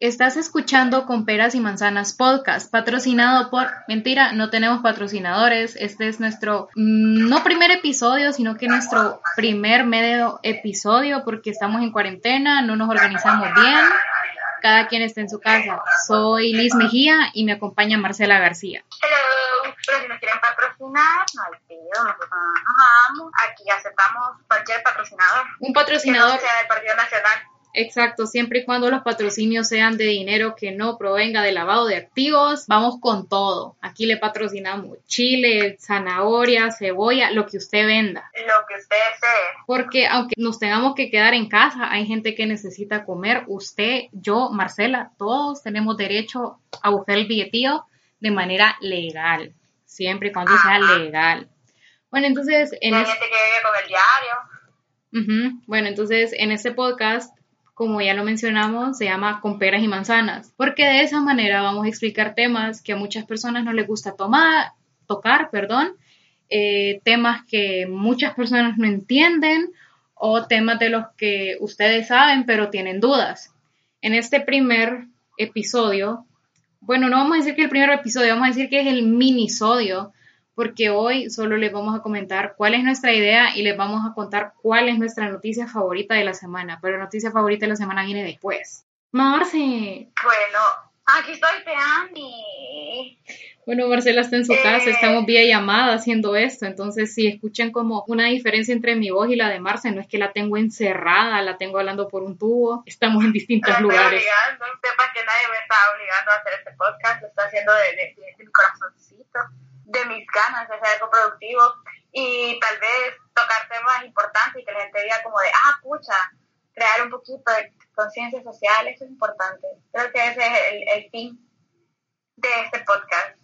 Estás escuchando con peras y manzanas podcast, patrocinado por, mentira, no tenemos patrocinadores, este es nuestro, mm, no primer episodio, sino que nuestro primer medio episodio porque estamos en cuarentena, no nos organizamos bien, cada quien está en su casa. Soy Liz Mejía y me acompaña Marcela García. Hello, pero si nos quieren patrocinar, no hay pedo, nosotros nos Aquí aceptamos cualquier patrocinador. Un patrocinador. Que no sea. Exacto, siempre y cuando los patrocinios sean de dinero que no provenga de lavado de activos, vamos con todo. Aquí le patrocinamos chile, zanahoria, cebolla, lo que usted venda. Lo que usted desee. Porque aunque nos tengamos que quedar en casa, hay gente que necesita comer. Usted, yo, Marcela, todos tenemos derecho a buscar el billetío de manera legal, siempre y cuando sea legal. Bueno, entonces... En hay gente que vive con el diario. Bueno, entonces en este podcast como ya lo mencionamos, se llama con peras y manzanas, porque de esa manera vamos a explicar temas que a muchas personas no les gusta tomar, tocar, perdón, eh, temas que muchas personas no entienden o temas de los que ustedes saben pero tienen dudas. En este primer episodio, bueno, no vamos a decir que el primer episodio, vamos a decir que es el minisodio, porque hoy solo les vamos a comentar cuál es nuestra idea y les vamos a contar cuál es nuestra noticia favorita de la semana, pero la noticia favorita de la semana viene después. Marce. Bueno, aquí estoy, Peani. Bueno, Marcela está en su casa, eh. estamos vía llamada haciendo esto, entonces si escuchan como una diferencia entre mi voz y la de Marce, no es que la tengo encerrada, la tengo hablando por un tubo, estamos en distintos lugares. Obligando, sepa que nadie me está obligando a hacer este podcast, lo estoy haciendo de, de mi corazoncito de mis ganas de hacer algo productivo y tal vez tocar temas importantes y que la gente diga como de, ah, pucha, crear un poquito de conciencia social, eso es importante. Creo que ese es el, el fin de este podcast.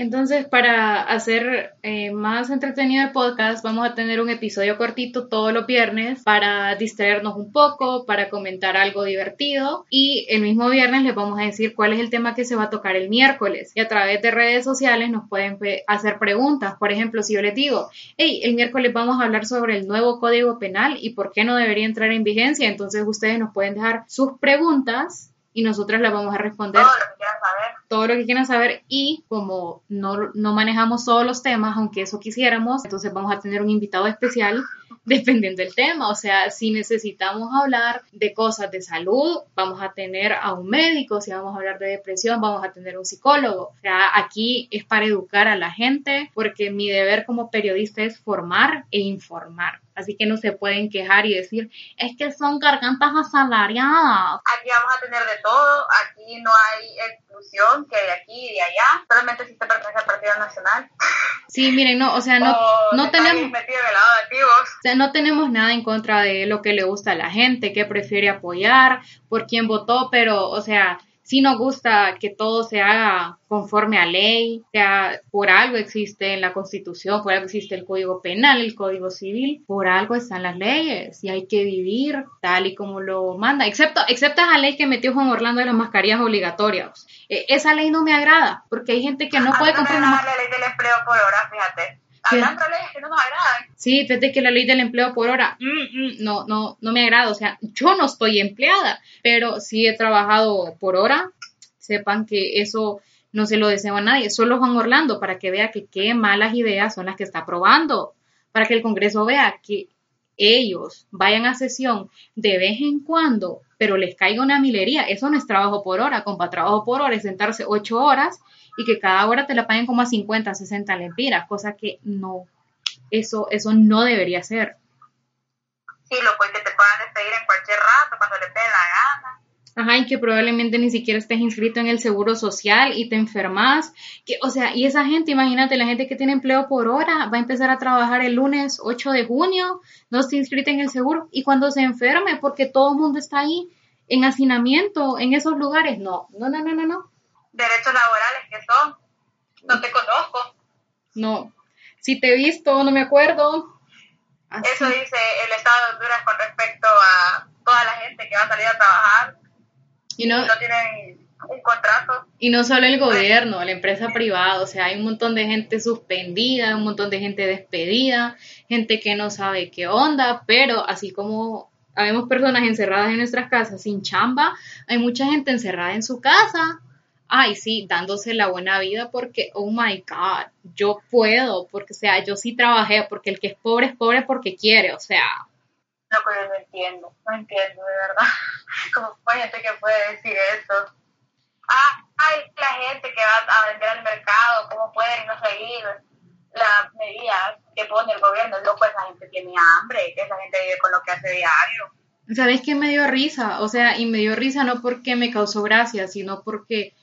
Entonces, para hacer eh, más entretenido el podcast, vamos a tener un episodio cortito todos los viernes para distraernos un poco, para comentar algo divertido y el mismo viernes les vamos a decir cuál es el tema que se va a tocar el miércoles y a través de redes sociales nos pueden hacer preguntas. Por ejemplo, si yo les digo, hey, el miércoles vamos a hablar sobre el nuevo código penal y por qué no debería entrar en vigencia, entonces ustedes nos pueden dejar sus preguntas y nosotros les vamos a responder todo lo que quieran saber. Todo lo que quieran saber y como no, no manejamos todos los temas, aunque eso quisiéramos, entonces vamos a tener un invitado especial dependiendo del tema. O sea, si necesitamos hablar de cosas de salud, vamos a tener a un médico, si vamos a hablar de depresión, vamos a tener un psicólogo. O sea, aquí es para educar a la gente porque mi deber como periodista es formar e informar. Así que no se pueden quejar y decir, es que son gargantas asalariadas. Aquí vamos a tener de todo, aquí no hay que de aquí y de allá, solamente si se pertenece al Partido Nacional. Sí, miren, no, o sea, no, no tenemos... O sea, no tenemos nada en contra de lo que le gusta a la gente, que prefiere apoyar, por quién votó, pero, o sea, sí nos gusta que todo se haga conforme a ley, sea, por algo existe en la Constitución, por algo existe el Código Penal, el Código Civil, por algo están las leyes y hay que vivir tal y como lo manda, excepto, excepto esa ley que metió Juan Orlando de las mascarillas obligatorias. E, esa ley no me agrada porque hay gente que no puede comprar una la ley del empleo por hora, fíjate. Hablando de leyes que no nos agradan. Sí, fíjate que la ley del empleo por hora, mm, mm, no, no, no me agrada. O sea, yo no estoy empleada, pero sí he trabajado por hora. Sepan que eso no se lo deseo a nadie, solo Juan Orlando, para que vea que qué malas ideas son las que está aprobando, para que el Congreso vea que ellos vayan a sesión de vez en cuando, pero les caiga una milería. Eso no es trabajo por hora, compa, trabajo por hora es sentarse ocho horas y que cada hora te la paguen como a 50, 60 lempiras, cosa que no, eso, eso no debería ser. Sí, lo puede que te puedan despedir en cualquier rato, cuando le dé la gana. Ajá, y que probablemente ni siquiera estés inscrito en el seguro social y te enfermas. Que, o sea, y esa gente, imagínate, la gente que tiene empleo por hora va a empezar a trabajar el lunes 8 de junio, no está inscrita en el seguro, y cuando se enferme, porque todo el mundo está ahí, en hacinamiento en esos lugares. No, no, no, no, no, no. Derechos laborales que son, no te conozco. No, si te he visto, no me acuerdo. Eso dice el Estado de Honduras con respecto a toda la gente que va a salir a trabajar y no, no tienen un contrato. Y no solo el gobierno, la empresa privada, o sea, hay un montón de gente suspendida, un montón de gente despedida, gente que no sabe qué onda, pero así como habemos personas encerradas en nuestras casas sin chamba, hay mucha gente encerrada en su casa. Ay, sí, dándose la buena vida porque, oh my God, yo puedo, porque, o sea, yo sí trabajé, porque el que es pobre es pobre porque quiere, o sea. No, pero no entiendo, no entiendo, de verdad. ¿Cómo hay gente que puede decir eso? Ah, hay la gente que va a vender al mercado, ¿cómo pueden no seguir las medidas que pone el gobierno? Loco, esa gente tiene hambre, esa gente vive con lo que hace diario. ¿Sabes qué me dio risa? O sea, y me dio risa no porque me causó gracia, sino porque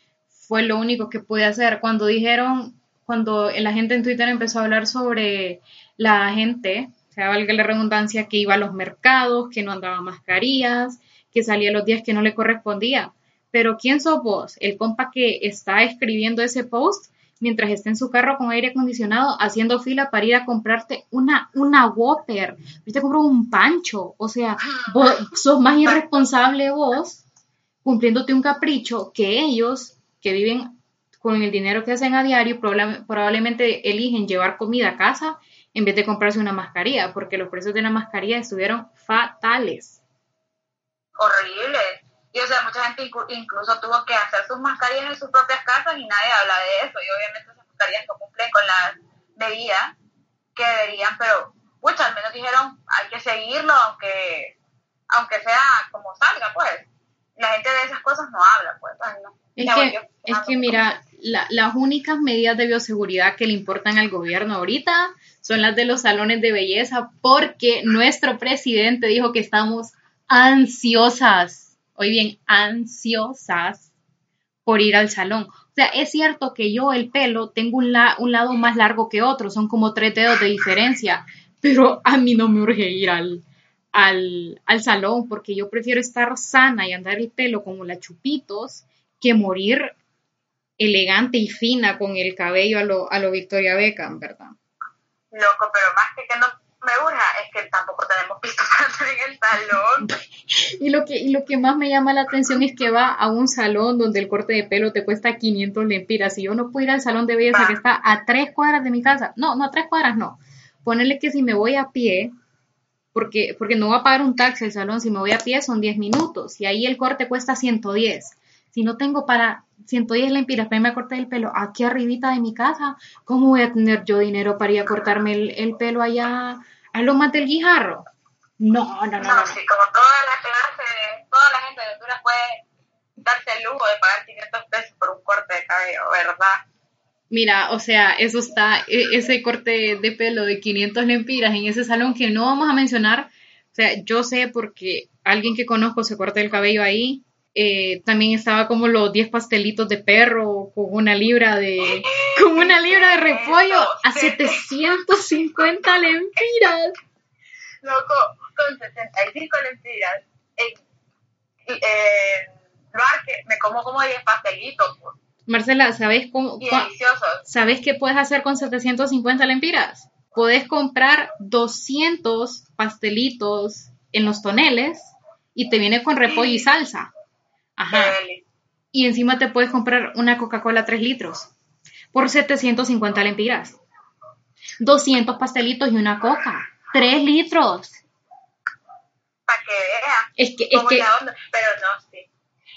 fue lo único que pude hacer. Cuando dijeron, cuando la gente en Twitter empezó a hablar sobre la gente, o sea, valga la redundancia, que iba a los mercados, que no andaba mascarillas, que salía los días que no le correspondía. Pero ¿quién sos vos? El compa que está escribiendo ese post mientras está en su carro con aire acondicionado haciendo fila para ir a comprarte una, una Whopper. Viste, compró un pancho. O sea, vos sos más irresponsable vos cumpliéndote un capricho que ellos que viven con el dinero que hacen a diario probablemente eligen llevar comida a casa en vez de comprarse una mascarilla, porque los precios de la mascarilla estuvieron fatales. Horrible. Y o sea, mucha gente incluso tuvo que hacer sus mascarillas en sus propias casas y nadie habla de eso. Y obviamente esas mascarillas no cumplen con las medidas que deberían, pero muchas al menos dijeron hay que seguirlo aunque aunque sea como salga, pues. La gente de esas cosas no habla, pues. Es que, es que mira, las únicas medidas de bioseguridad que le importan al gobierno ahorita son las de los salones de belleza porque nuestro presidente dijo que estamos ansiosas hoy bien, ansiosas por ir al salón. O sea, es cierto que yo el pelo tengo un, un lado más largo que otro, son como tres dedos de diferencia, pero a mí no me urge ir al, al, al, salón porque yo prefiero estar sana y andar el pelo como la chupitos que morir elegante y fina con el cabello a lo, a lo Victoria Beckham, ¿verdad? Loco, pero más que que no me urja es que tampoco tenemos para en el salón. y, lo que, y lo que más me llama la atención es que va a un salón donde el corte de pelo te cuesta 500 lempiras. Y yo no puedo ir al salón de belleza que está a tres cuadras de mi casa. No, no, a tres cuadras no. Ponerle que si me voy a pie, porque, porque no voy a pagar un taxi al salón, si me voy a pie son 10 minutos. Y ahí el corte cuesta 110 si no tengo para 110 lempiras para irme a cortar el pelo aquí arribita de mi casa, ¿cómo voy a tener yo dinero para ir a cortarme el, pelo allá a Lomas del Guijarro? No, no, no. No, sí, como toda la clase, toda la gente de Honduras puede darse el lujo de pagar 500 pesos por un corte de cabello, ¿verdad? Mira, o sea, eso está, e, ese corte de pelo de 500 lempiras en ese salón que no vamos a mencionar, o sea, yo sé porque alguien que conozco se corta el cabello ahí, eh, también estaba como los 10 pastelitos de perro con una libra de con una libra de repollo a 750 lempiras. Loco, con 75 lempiras en, en me como como 10 pastelitos. Marcela, ¿sabes cómo? ¿Sabes qué puedes hacer con 750 lempiras? Puedes comprar 200 pastelitos en los toneles y te viene con repollo y salsa. Ajá. Y encima te puedes comprar una Coca-Cola 3 litros por 750 lempiras. 200 pastelitos y una coca. 3 litros. Para que veas. Es que, es que... Pero.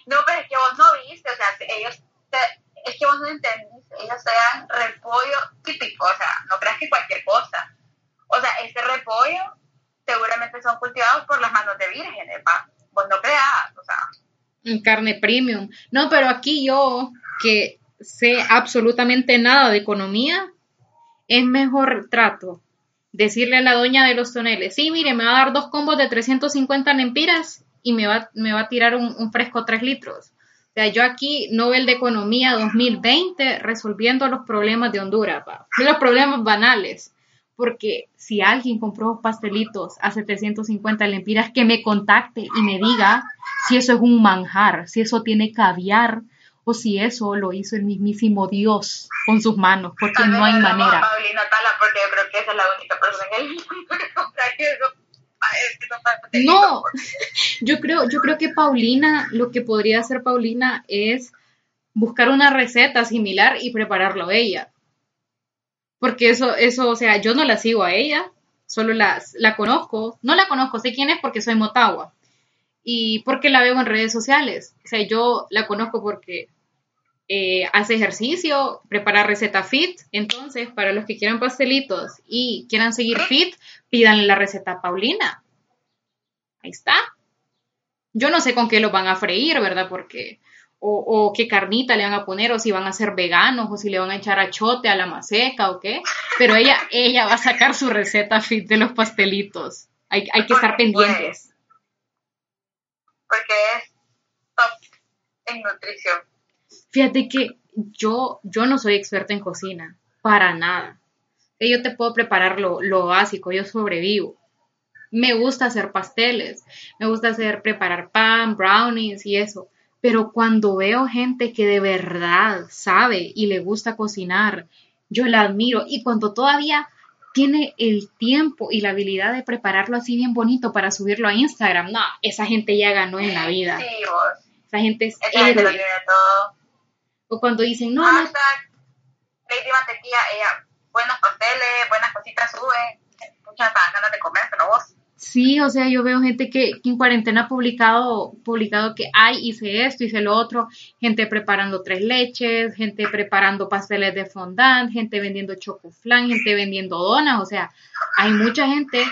No, pero es que vos no viste, o sea, ellos, es que vos no entendiste, ellos te dan repollo típico, o sea, no creas que cualquier cosa. O sea, este repollo seguramente son cultivados por las manos de vírgenes, ¿va? Vos no creas, o sea carne premium. No, pero aquí yo, que sé absolutamente nada de economía, es mejor trato decirle a la doña de los toneles, sí, mire, me va a dar dos combos de 350 lempiras y me va, me va a tirar un, fresco 3 litros. O sea, yo aquí, Nobel de Economía 2020, resolviendo los problemas de Honduras, los problemas banales porque si alguien compró pastelitos a 750 lempiras, que me contacte y me diga si eso es un manjar, si eso tiene caviar o si eso lo hizo el mismísimo Dios con sus manos, porque no hay manera. Paulina Tala, porque yo creo que esa es la única persona que No, yo creo, yo creo que Paulina, lo que podría hacer Paulina es buscar una receta similar y prepararlo ella. Porque eso, eso, o sea, yo no la sigo a ella, solo la, la conozco. No la conozco, sé quién es porque soy Motagua. Y porque la veo en redes sociales. O sea, yo la conozco porque eh, hace ejercicio, prepara receta fit. Entonces, para los que quieran pastelitos y quieran seguir fit, pídanle la receta Paulina. Ahí está. Yo no sé con qué lo van a freír, ¿verdad? Porque o, qué carnita le van a poner, o si van a ser veganos, o si le van a echar achote a la maseca, o qué. Pero ella, ella va a sacar su receta fit de los pastelitos. Hay, hay que estar pendientes. Porque es top en nutrición. Fíjate que yo, yo no soy experta en cocina, para nada. Yo te puedo preparar lo, lo básico, yo sobrevivo. Me gusta hacer pasteles, me gusta hacer preparar pan, brownies y eso pero cuando veo gente que de verdad sabe y le gusta cocinar, yo la admiro. Y cuando todavía tiene el tiempo y la habilidad de prepararlo así bien bonito para subirlo a Instagram, no, esa gente ya ganó en la vida. Sí, vos. Esa gente es esa gente lo todo. O cuando dicen, no, no. Lady Mantequilla, ella, buenos pasteles, buenas cositas sube. Muchas ganas de comer, pero vos. Sí, o sea, yo veo gente que, en cuarentena ha publicado, publicado que, ay, hice esto, hice lo otro, gente preparando tres leches, gente preparando pasteles de fondant, gente vendiendo chocoflan, gente vendiendo donas, o sea, hay mucha gente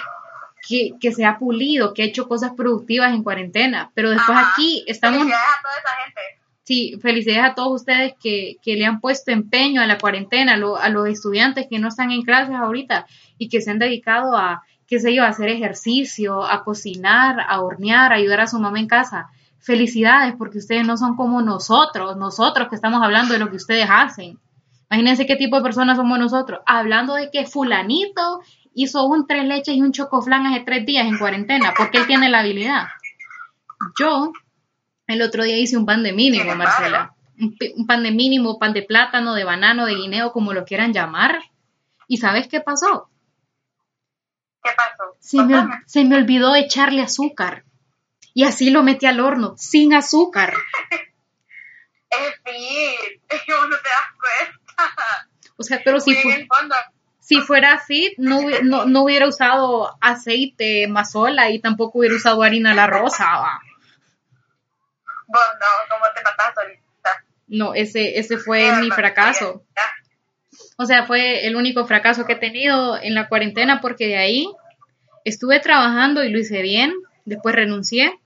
que, que, se ha pulido, que ha hecho cosas productivas en cuarentena, pero después aquí estamos... Felicidades a toda esa gente. Sí, felicidades a todos ustedes que, que le han puesto empeño a la cuarentena, a, a los estudiantes que no están en clases ahorita y que se han dedicado a qué sé yo, a hacer ejercicio, a cocinar, a hornear, a ayudar a su mamá en casa. Felicidades, porque ustedes no son como nosotros, nosotros que estamos hablando de lo que ustedes hacen. Imagínense qué tipo de personas somos nosotros, hablando de que fulanito hizo un tres leches y un chocoflán hace tres días en cuarentena, porque él tiene la habilidad. Yo, el otro día hice un pan de mínimo, Marcela. Un pan de mínimo, pan de plátano, de banano, de guineo, como lo quieran llamar. ¿Y sabes qué pasó? ¿Qué pasó? Se me, olvidó echarle azúcar. Y así lo metí al horno, sin azúcar. es fit, no te das cuenta. O sea, pero si, si fuera así, no, no, hubiera usado aceite mazola y tampoco hubiera usado harina la rosa. Vos no, ¿cómo te mataste ahorita? No, ese, ese fue mi fracaso. O sea, fue el único fracaso que he tenido en la cuarentena porque de ahí estuve trabajando y lo hice bien, después renuncié,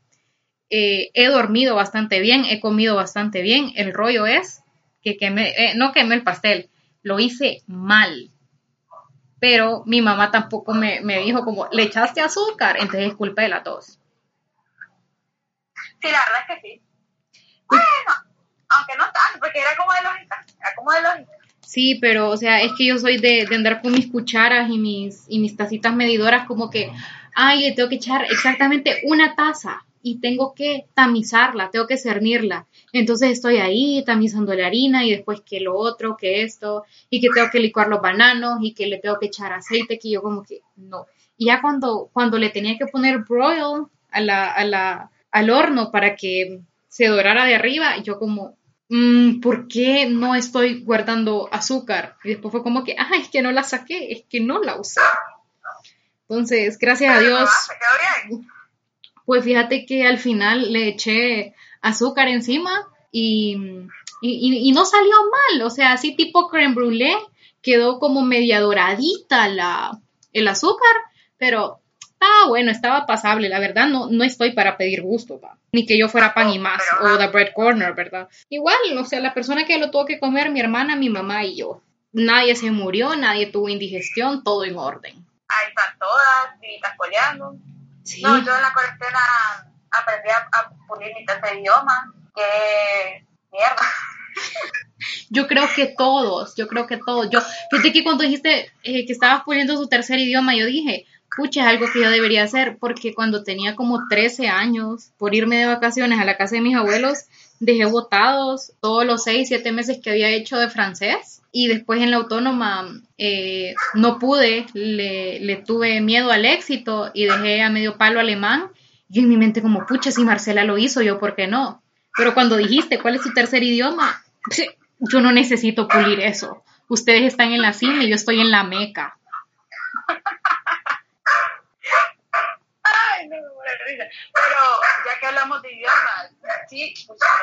eh, he dormido bastante bien, he comido bastante bien, el rollo es que quemé, eh, no quemé el pastel, lo hice mal, pero mi mamá tampoco me, dijo como, le echaste azúcar, entonces es culpa de la tos. Sí, la verdad es que sí. Bueno, aunque no tanto, porque era como de lógica, era como de lógica. Sí, pero, o sea, es que yo soy de, andar con mis cucharas y mis, y mis tacitas medidoras como que, ay, le tengo que echar exactamente una taza y tengo que tamizarla, tengo que cernirla. Entonces estoy ahí tamizando la harina y después que lo otro, que esto, y que tengo que licuar los bananos y que le tengo que echar aceite, que yo como que no. Y ya cuando, cuando le tenía que poner broil a la, a la, al horno para que se dorara de arriba, yo como, ¿por qué no estoy guardando azúcar? Y después fue como que, ah, es que no la saqué, es que no la usé. Entonces, gracias a Dios, pues fíjate que al final le eché azúcar encima y, no salió mal, o sea, así tipo creme brulee, quedó como media doradita la, el azúcar, pero ah, bueno, estaba pasable, la verdad no, no estoy para pedir gusto, ni que yo fuera pan y más, o The Bread Corner, ¿verdad? Igual, o sea, la persona que lo tuvo que comer, mi hermana, mi mamá y yo. Nadie se murió, nadie tuvo indigestión, todo en orden. Ahí están todas, vivitas coleando. Sí. No, yo en la cuarentena aprendí a, pulir mi tercer idioma, que mierda. Yo creo que todos, yo creo que todos. Yo, fíjate que cuando dijiste eh, que estabas poniendo su tercer idioma, yo dije, pucha, es algo que yo debería hacer, porque cuando tenía como 13 años, por irme de vacaciones a la casa de mis abuelos, dejé botados todos los 6, 7 meses que había hecho de francés. Y después en la autónoma eh, no pude, le, tuve miedo al éxito y dejé a medio palo alemán. Y en mi mente como, pucha, si Marcela lo hizo, yo, ¿por qué no? Pero cuando dijiste, ¿cuál es tu tercer idioma? yo no necesito pulir eso. Ustedes están en la cima y yo estoy en la meca. Ay, no me risa. Pero ya que hablamos de idiomas, sí.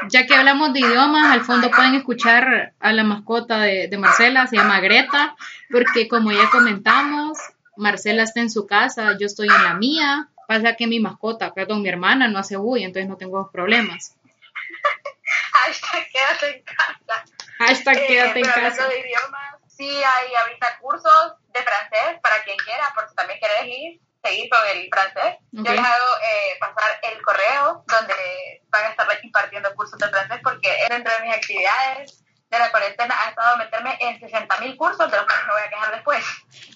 Ya que hablamos de idiomas, al fondo pueden escuchar a la mascota de, de Marcela, se llama Greta, porque como ya comentamos, Marcela está en su casa, yo estoy en la mía. Pasa que mi mascota, perdón, mi hermana no hace bulla, entonces no tengo problemas. Hashtag quédate en casa. Hashtag Eh, quédate en casa. de idiomas, sí hay ahorita cursos de francés para quien quiera, porque también quieres ir, seguir con el francés. Yo les hago eh, pasar el correo donde van a estar impartiendo cursos de francés, porque dentro de mis actividades de la cuarentena ha estado meterme en 60 mil cursos, de los cuales me voy a quejar después.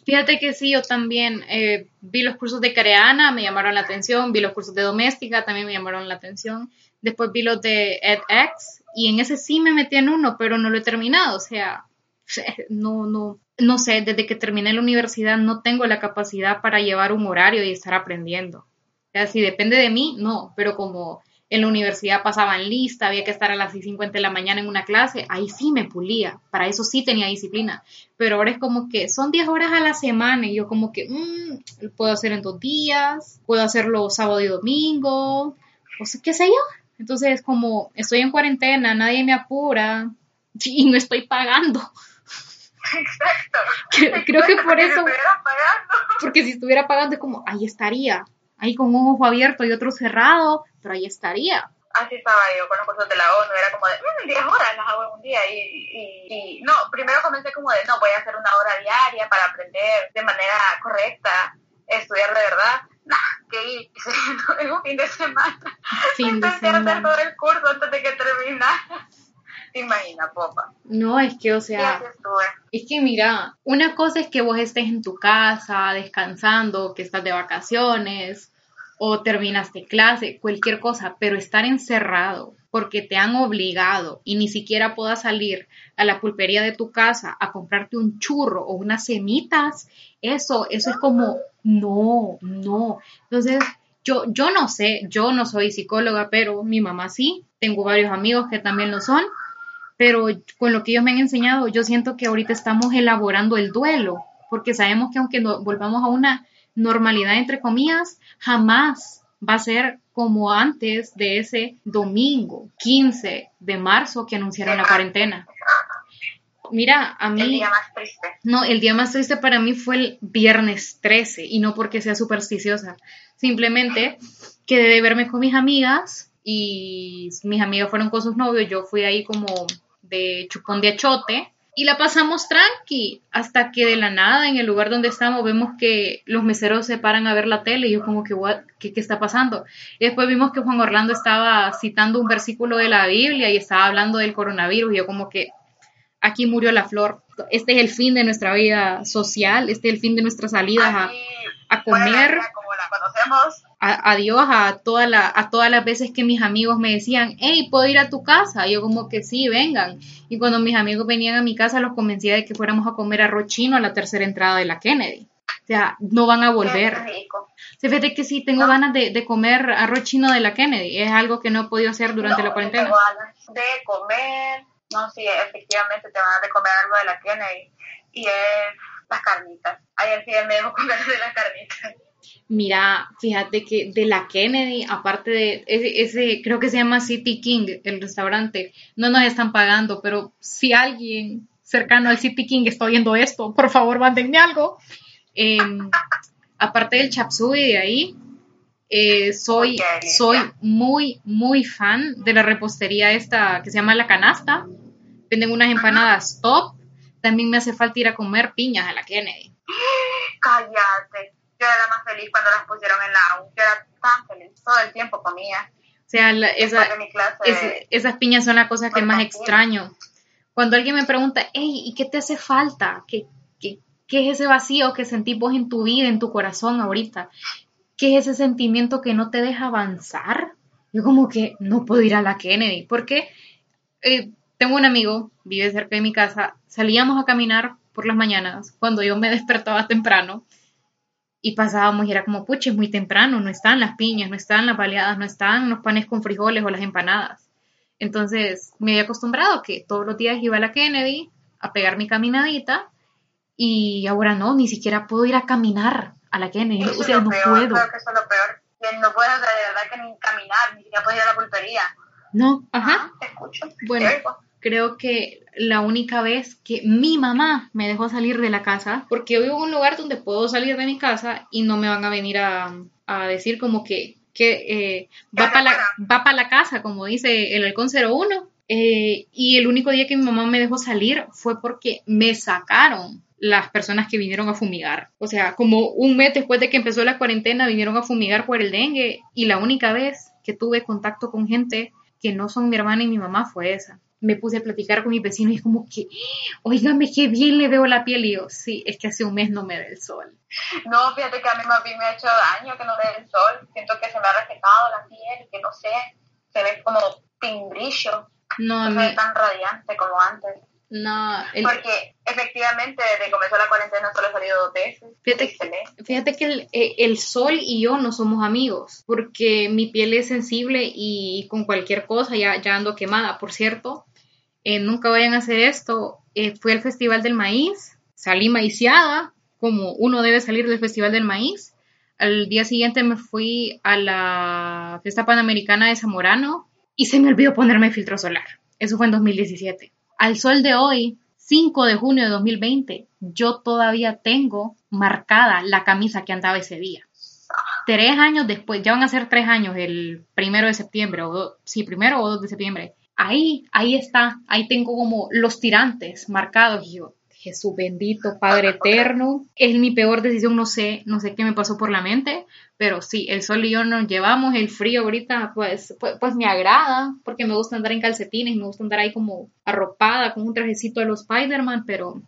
Fíjate que sí, yo también eh, vi los cursos de Careana, me llamaron la atención, vi los cursos de doméstica, también me llamaron la atención. Después vi los de edX y en ese sí me metí en uno, pero no lo he terminado. O sea, no, no, no sé, desde que terminé la universidad no tengo la capacidad para llevar un horario y estar aprendiendo. O si depende de mí, no, pero como en la universidad pasaban lista, había que estar a las 6.50 de la mañana en una clase, ahí sí me pulía, para eso sí tenía disciplina, pero ahora es como que son 10 horas a la semana y yo como que mm, puedo hacer en dos días, puedo hacerlo sábado y domingo, o sea, qué sé yo. Entonces, como estoy en cuarentena, nadie me apura y no estoy pagando. Exacto. Creo- creo que por eso-. Porque si estuviera pagando es como, ahí estaría, ahí con un ojo abierto y otro cerrado, pero ahí estaría. Así estaba yo con los cursos de la ONU, era como de, "Mm, 10 horas las hago en un día y, y, y- no, primero comencé como de, no, voy a hacer una hora diaria para aprender de manera correcta, estudiar de verdad. Nah, que hice en un fin de semana. Fin de Intenté hacer todo el curso antes de que terminara. ¿Te imaginas, popa? No, es que, o sea, estuve. es que mira, una cosa es que vos estés en tu casa descansando, que estás de vacaciones o terminaste clase, cualquier cosa, pero estar encerrado porque te han obligado y ni siquiera puedas salir a la pulpería de tu casa a comprarte un churro o unas semitas, eso, eso es como, no, no. Entonces, yo, yo no sé, yo no soy psicóloga, pero mi mamá sí, tengo varios amigos que también lo son, pero con lo que ellos me han enseñado, yo siento que ahorita estamos elaborando el duelo, porque sabemos que aunque no- volvamos a una normalidad, entre comillas, jamás va a ser como antes de ese domingo 15 de marzo que anunciaron la cuarentena. Mira, a El mí... día más triste. No, el día más triste para mí fue el viernes 13 y no porque sea supersticiosa, simplemente quedé de verme con mis amigas y mis amigas fueron con sus novios, yo fui ahí como de chupón de achote y la pasamos tranqui hasta que de la nada en el lugar donde estamos vemos que los meseros se paran a ver la tele y yo como que "What? ¿Qué, qué está pasando? Y después vimos que Juan Orlando estaba citando un versículo de la Biblia y estaba hablando del coronavirus y yo como que aquí murió la flor. Este es el fin de nuestra vida social, este es el fin de nuestras salidas a, a comer. vida como la conocemos, a- adiós a, toda la, a todas las veces que mis amigos me decían, hey, ¿puedo ir a tu casa? Y yo como que sí, vengan. Y cuando mis amigos venían a mi casa, los convencía de que fuéramos a comer arroz chino a la tercera entrada de la Kennedy. O sea, no van a volver. Se fíjate que sí, tengo ganas de, de comer arroz chino de la Kennedy. Es algo que no he podido hacer durante No, la cuarentena. tengo ganas de comer, no, sí, efectivamente te van a comer algo de la Kennedy y es las carnitas. Ayer sí me dejó comer de las carnitas. Mira, fíjate que de la Kennedy, aparte de ese, ese, creo que se llama City King, el restaurante, no nos están pagando, pero si alguien cercano al City King está oyendo esto, por favor, mándenme algo. Eh, aparte del chapsui de ahí, eh, soy, soy muy, muy fan de la repostería esta que se llama La Canasta. Venden unas empanadas top. También me hace falta ir a comer piñas a la Kennedy. Cállate. Yo era la más feliz cuando las pusieron en la U. Yo era tan feliz. Todo el tiempo comía. O sea, la- esa, Después de mi clase. Es- esas piñas son la cosa que más extraño. Cuando alguien me pregunta, hey, ¿y qué te hace falta? ¿Qué, qué, qué es ese vacío que sentís vos en tu vida, en tu corazón ahorita? ¿Qué es ese sentimiento que no te deja avanzar? Yo como que no puedo ir a la Kennedy, porque eh, tengo un amigo, vive cerca de mi casa, salíamos a caminar por las mañanas cuando yo me despertaba temprano y pasábamos y era como, pucha, es muy temprano, no están las piñas, no están las baleadas, no están los panes con frijoles o las empanadas. Entonces me había acostumbrado que todos los días iba a la Kennedy a pegar mi caminadita y ahora no, ni siquiera puedo ir a caminar a la Kennedy, o sea, no peor, puedo. Creo que eso es lo peor. Que no puedes de verdad que ni caminar, ni siquiera puedes ir a la pulpería. No, ajá. Te escucho. Bueno, te. Creo que la única vez que mi mamá me dejó salir de la casa, porque yo vivo en un lugar donde puedo salir de mi casa y no me van a venir a, a decir como que, que eh, va para la, va pa la casa, como dice el halcón 01. Eh, y el único día que mi mamá me dejó salir fue porque me sacaron las personas que vinieron a fumigar. O sea, como un mes después de que empezó la cuarentena, vinieron a fumigar por el dengue y la única vez que tuve contacto con gente que no son mi hermana y mi mamá fue esa. Me puse a platicar con mis vecinos y es como que, oígame, qué bien le veo la piel. Y yo, sí, es que hace un mes no me da el sol. No, fíjate que a mí más bien me ha hecho daño que no me dé el sol. Siento que se me ha resecado la piel, que no sé, se ve como sin brillo. No, No se ve tan radiante como antes. no, el- Porque efectivamente desde que comenzó la cuarentena solo he salido dos veces. Fíjate. Fíjate que el, eh, el sol y yo no somos amigos, porque mi piel es sensible y con cualquier cosa ya, ya ando quemada. Por cierto, eh, nunca vayan a hacer esto. Eh, fui al Festival del Maíz, salí maiciada, como uno debe salir del Festival del Maíz. Al día siguiente me fui a la fiesta panamericana de Zamorano y se me olvidó ponerme filtro solar. Eso fue en 2017. Al sol de hoy, 5 de junio de 2020, yo todavía tengo marcada la camisa que andaba ese día. Tres años después, ya van a ser tres años, el primero de septiembre, o do- sí, primero o dos de septiembre. Ahí, ahí está, ahí tengo como los tirantes marcados. Y yo, Jesús bendito, Padre eterno, es mi peor decisión, no sé, no sé qué me pasó por la mente, pero sí, el sol y yo nos llevamos, el frío ahorita, pues, pues, pues me agrada, porque me gusta andar en calcetines, me gusta andar ahí como arropada con un trajecito de los Spider-Man, pero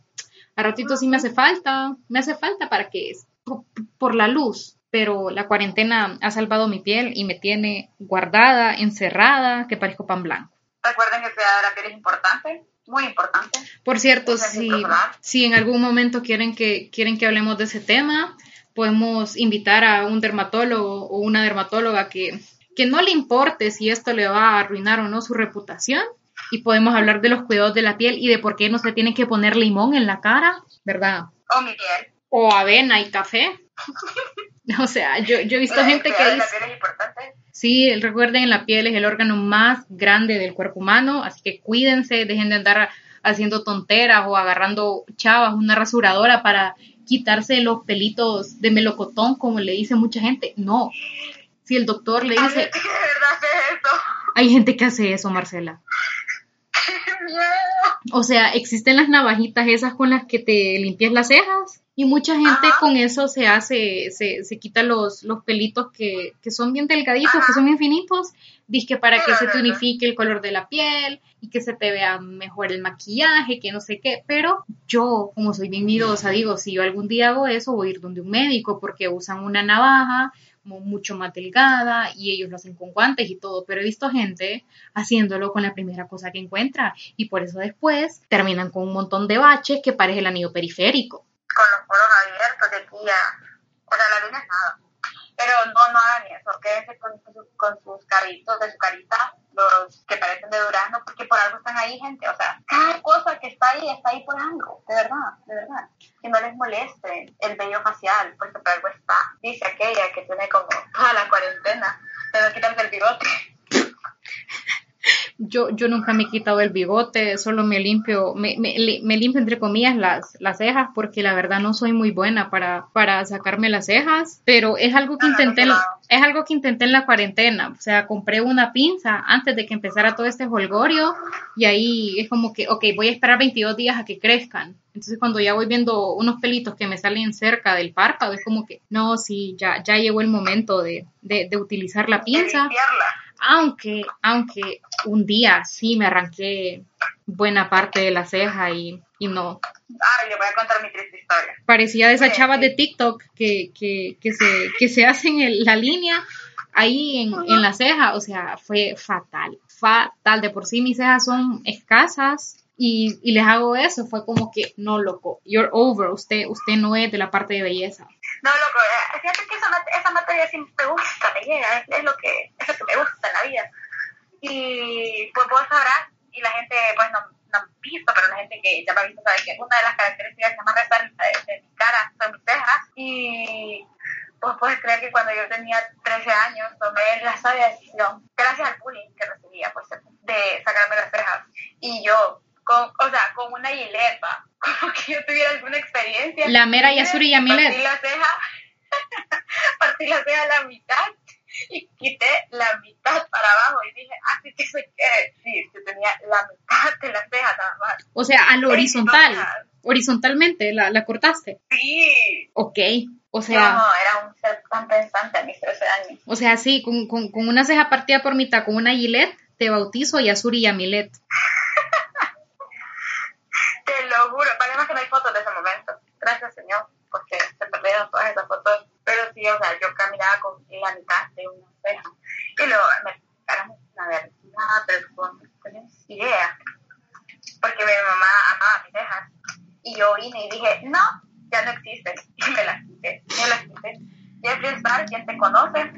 a ratito sí me hace falta, me hace falta para que por, por la luz, pero la cuarentena ha salvado mi piel y me tiene guardada, encerrada, que parezco pan blanco. Recuerden que el cuidado de la piel es importante, muy importante. Por cierto, si, solar. si en algún momento quieren que, quieren que hablemos de ese tema, podemos invitar a un dermatólogo o una dermatóloga que, que no le importe si esto le va a arruinar o no su reputación. Y podemos hablar de los cuidados de la piel y de por qué no se tiene que poner limón en la cara, ¿verdad? O mi piel. O avena y café. O sea, yo, yo he visto gente que dice... la piel es importante. Sí, recuerden, la piel es el órgano más grande del cuerpo humano, así que cuídense, dejen de andar haciendo tonteras o agarrando chavas, una rasuradora para quitarse los pelitos de melocotón, como le dice mucha gente. No, si el doctor le dice, hay gente que hace eso, Marcela. ¡Qué miedo! O sea, existen las navajitas esas con las que te limpias las cejas y mucha gente Ajá. con eso se hace, se, se quita los, los pelitos que, que son bien delgaditos, que son bien finitos, que para que se te unifique el color de la piel y que se te vea mejor el maquillaje, que no sé qué, pero yo, como soy bien miedosa, digo, si yo algún día hago eso, voy a ir donde un médico porque usan una navaja como mucho más delgada y ellos lo hacen con guantes y todo, pero he visto gente haciéndolo con la primera cosa que encuentra y por eso después terminan con un montón de baches que parece el anillo periférico. Con los poros abiertos de aquí a... O sea, la luna es nada. Pero no, no hagan eso. Quédense con, con sus carritos de su carita, los que parecen de durazno, porque por algo están ahí, gente. O sea, está ahí, está ahí por algo. De verdad, de verdad. Que no les moleste el vello facial, porque por algo está. Dice aquella que tiene como toda la cuarentena de no quitarse el bigote. Yo, yo nunca me he quitado el bigote, solo me limpio, me, me, li- me limpio entre comillas las, las cejas porque la verdad no soy muy buena para, para sacarme las cejas, pero es algo que no, intenté, es algo que intenté en la cuarentena, o sea, compré una pinza antes de que empezara todo este holgorio y ahí es como que, ok, voy a esperar 22 días a que crezcan. Entonces cuando ya voy viendo unos pelitos que me salen cerca del párpado, es como que, no, sí, ya, ya llegó el momento de, de, de utilizar la pinza. Aunque, aunque un día sí me arranqué buena parte de la ceja y, y no. Ay, le voy a contar mi triste historia. Parecía de esas Sí, chavas sí. de TikTok que, que, que, se, que se hacen el- la línea ahí en, en la ceja. O sea, fue fatal, fatal. De por sí mis cejas son escasas y, les hago eso. Fue como que, no, loco, you're over. Usted, usted no es de la parte de belleza. No, loco, eh, fíjate que esa, esa materia sí me gusta, me llega, es, lo que, es lo que me gusta en la vida. Y pues vos sabrás, y la gente pues no, no ha visto, pero la gente que ya me ha visto sabe que una de las características que más resalta de, de mi cara son mis cejas. Y pues puedes creer que cuando yo tenía 13 años tomé la sabia decisión, gracias al bullying que recibía, pues de sacarme las cejas. Y yo, con, o sea, con una hileta, como que yo tuviera alguna experiencia. La mera Yasuri Yamilet. Partí la ceja, partí la ceja a la mitad y quité la mitad para abajo y dije, ah, sí, que sé qué. Sí, yo tenía la mitad de la ceja nada más. O sea, a lo horizontal. Entonces, Horizontalmente la, la cortaste. Sí. Ok. O sea, no, era un ser tan pensante a mis 13 años. o sea, sí, con, con, con una ceja partida por mitad, con una gilet, te bautizo Yasuri Yamilet. Juro, además que no hay fotos de ese momento. Gracias, Señor, porque se perdieron todas esas fotos. Pero sí, o sea, yo caminaba con la mitad de una ceja. Y luego me era una vergüenza, pero no tenés idea. Porque mi mamá amaba mis cejas. Y yo vine y dije, no, ya no existen. Y me las quité, me las quité. Jeffree Star, quien te conoce,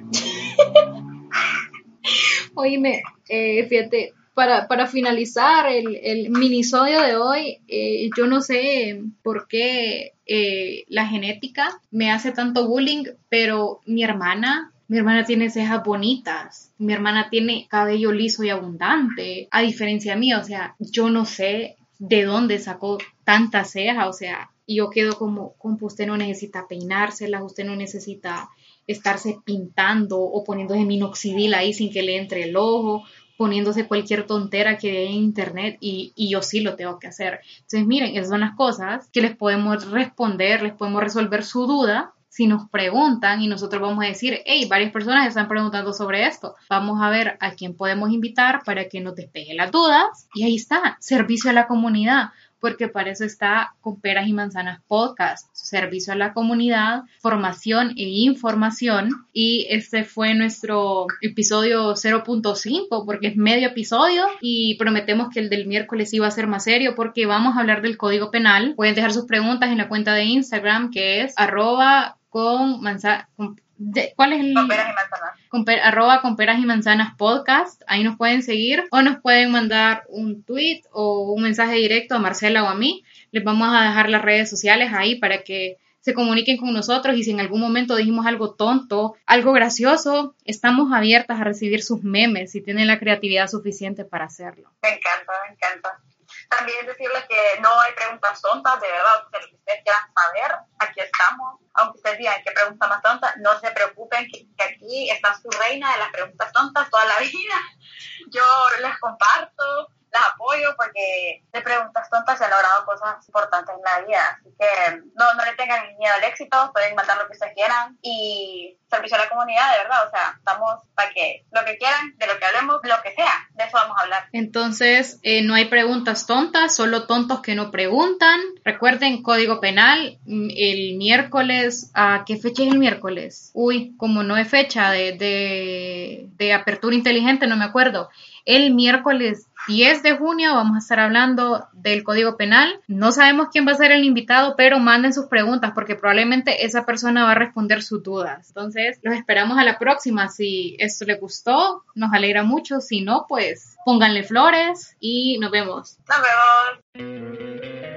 Oíme, eh, fíjate, para, para finalizar el, el minisodio de hoy, eh, yo no sé por qué eh, la genética me hace tanto bullying, pero mi hermana, mi hermana tiene cejas bonitas, mi hermana tiene cabello liso y abundante, a diferencia mía, o sea, yo no sé de dónde sacó tanta ceja, o sea, yo quedo como, como usted no necesita peinárselas, usted no necesita estarse pintando o poniéndose minoxidil ahí sin que le entre el ojo, poniéndose cualquier tontera que ve en internet y, y yo sí lo tengo que hacer. Entonces, miren, esas son las cosas que les podemos responder, les podemos resolver su duda. Si nos preguntan y nosotros vamos a decir, hey, varias personas están preguntando sobre esto, vamos a ver a quién podemos invitar para que nos despegue las dudas y ahí está, servicio a la comunidad porque para eso está con peras y manzanas podcast, servicio a la comunidad, formación e información. Y este fue nuestro episodio 0.5 porque es medio episodio y prometemos que el del miércoles iba a ser más serio porque vamos a hablar del código penal. Pueden dejar sus preguntas en la cuenta de Instagram que es arroba con manzana... ¿Cuál es el...? con peras y manzanas. con arroba con peras y manzanas podcast, ahí nos pueden seguir o nos pueden mandar un tweet o un mensaje directo a Marcela o a mí. Les vamos a dejar las redes sociales ahí para que se comuniquen con nosotros y si en algún momento dijimos algo tonto, algo gracioso, estamos abiertas a recibir sus memes si tienen la creatividad suficiente para hacerlo. Me encanta, me encanta. También decirles que no hay preguntas tontas, de verdad, de lo que ustedes quieran saber, aquí estamos. Aunque ustedes digan qué pregunta más tonta, no se preocupen que, que aquí está su reina de las preguntas tontas toda la vida. Yo les comparto, las apoyo porque de preguntas tontas se han logrado cosas importantes en la vida. Así que no, no le tengan miedo al éxito, pueden mandar lo que ustedes quieran y servicio a la comunidad, de verdad. O sea, estamos para que lo que quieran, de lo que hablemos, lo que sea, de eso vamos a hablar. Entonces, eh, no hay preguntas tontas, solo tontos que no preguntan. Recuerden, código penal, mm, el miércoles, ¿a qué fecha es el miércoles? Uy, como no es fecha de, de, de apertura inteligente, no me acuerdo. El miércoles 10 de junio vamos a estar hablando del código penal. No sabemos quién va a ser el invitado, pero manden sus preguntas porque probablemente esa persona va a responder sus dudas. Entonces, los esperamos a la próxima. Si esto les gustó, nos alegra mucho. Si no, pues pónganle flores y nos vemos. Nos vemos.